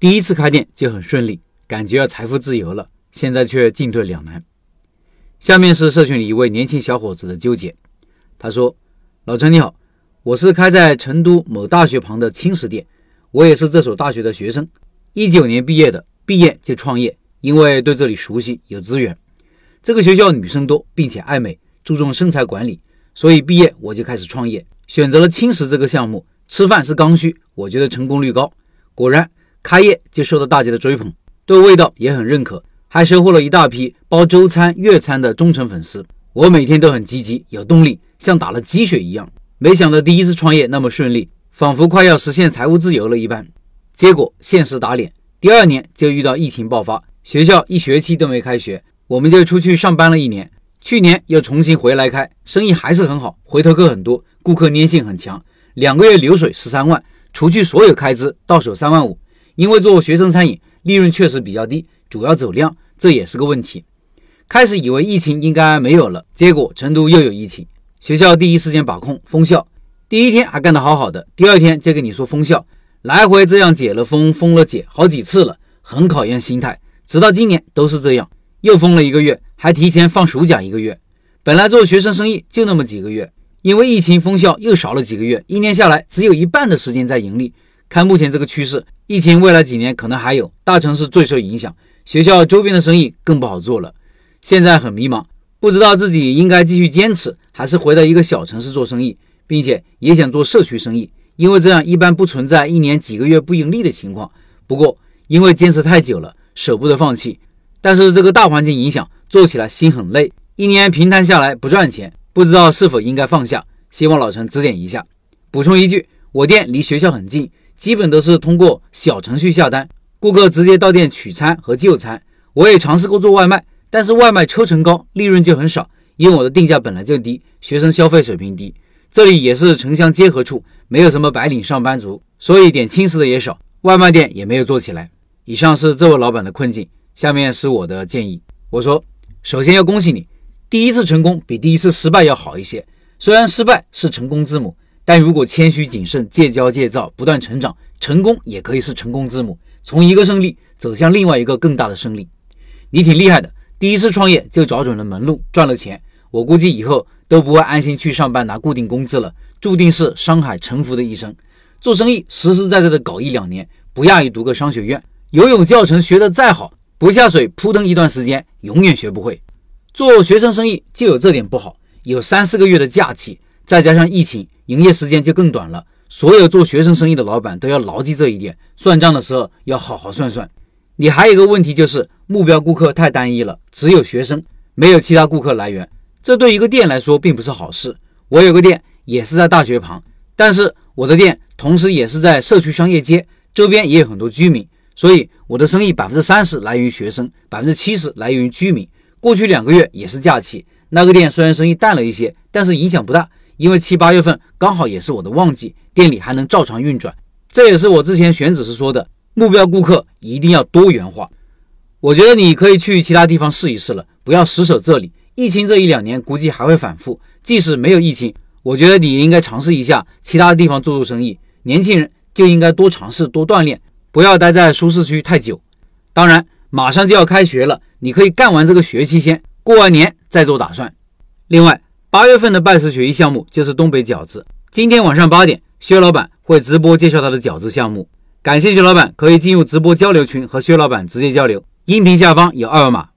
第一次开店就很顺利，感觉要财富自由了，现在却进退两难。下面是社群里一位年轻小伙子的纠结。他说：“老陈你好，我是开在成都某大学旁的轻食店，我也是这所大学的学生，一九年毕业的，毕业就创业，因为对这里熟悉，有资源。这个学校女生多，并且爱美，注重身材管理，所以毕业我就开始创业，选择了轻食这个项目。吃饭是刚需，我觉得成功率高。果然。”开业就受到大家的追捧，对味道也很认可，还收获了一大批包周餐、月餐的忠诚粉丝。我每天都很积极，有动力，像打了鸡血一样。没想到第一次创业那么顺利，仿佛快要实现财务自由了一般。结果现实打脸，第二年就遇到疫情爆发，学校一学期都没开学，我们就出去上班了一年。去年又重新回来开，生意还是很好，回头客很多，顾客粘性很强。两个月流水十三万，除去所有开支，到手三万五。因为做学生餐饮，利润确实比较低，主要走量，这也是个问题。开始以为疫情应该没有了，结果成都又有疫情，学校第一时间把控封校，第一天还干得好好的，第二天就跟你说封校，来回这样解了封，封了解，好几次了，很考验心态。直到今年都是这样，又封了一个月，还提前放暑假一个月。本来做学生生意就那么几个月，因为疫情封校又少了几个月，一年下来只有一半的时间在盈利。看目前这个趋势，疫情未来几年可能还有，大城市最受影响，学校周边的生意更不好做了。现在很迷茫，不知道自己应该继续坚持，还是回到一个小城市做生意，并且也想做社区生意，因为这样一般不存在一年几个月不盈利的情况。不过因为坚持太久了，舍不得放弃，但是这个大环境影响，做起来心很累，一年平摊下来不赚钱，不知道是否应该放下，希望老陈指点一下。补充一句，我店离学校很近。基本都是通过小程序下单，顾客直接到店取餐和就餐。我也尝试过做外卖，但是外卖抽成高，利润就很少，因为我的定价本来就低，学生消费水平低。这里也是城乡结合处，没有什么白领上班族，所以点轻食的也少，外卖店也没有做起来。以上是这位老板的困境，下面是我的建议。我说，首先要恭喜你，第一次成功比第一次失败要好一些，虽然失败是成功之母。但如果谦虚谨慎、戒骄戒躁、不断成长，成功也可以是成功之母。从一个胜利走向另外一个更大的胜利，你挺厉害的。第一次创业就找准了门路，赚了钱。我估计以后都不会安心去上班拿固定工资了，注定是商海沉浮的一生。做生意实实在在的搞一两年，不亚于读个商学院。游泳教程学得再好，不下水扑腾一段时间，永远学不会。做学生生意就有这点不好，有三四个月的假期。再加上疫情，营业时间就更短了。所有做学生生意的老板都要牢记这一点，算账的时候要好好算算。你还有一个问题就是目标顾客太单一了，只有学生，没有其他顾客来源，这对一个店来说并不是好事。我有个店也是在大学旁，但是我的店同时也是在社区商业街，周边也有很多居民，所以我的生意百分之三十来源于学生，百分之七十来源于居民。过去两个月也是假期，那个店虽然生意淡了一些，但是影响不大。因为七八月份刚好也是我的旺季，店里还能照常运转。这也是我之前选址时说的，目标顾客一定要多元化。我觉得你可以去其他地方试一试了，不要死守这里。疫情这一两年估计还会反复，即使没有疫情，我觉得你应该尝试一下其他地方做做生意。年轻人就应该多尝试、多锻炼，不要待在舒适区太久。当然，马上就要开学了，你可以干完这个学期先，过完年再做打算。另外。八月份的拜师学艺项目就是东北饺子。今天晚上八点，薛老板会直播介绍他的饺子项目。感兴趣老板可以进入直播交流群和薛老板直接交流。音频下方有二维码。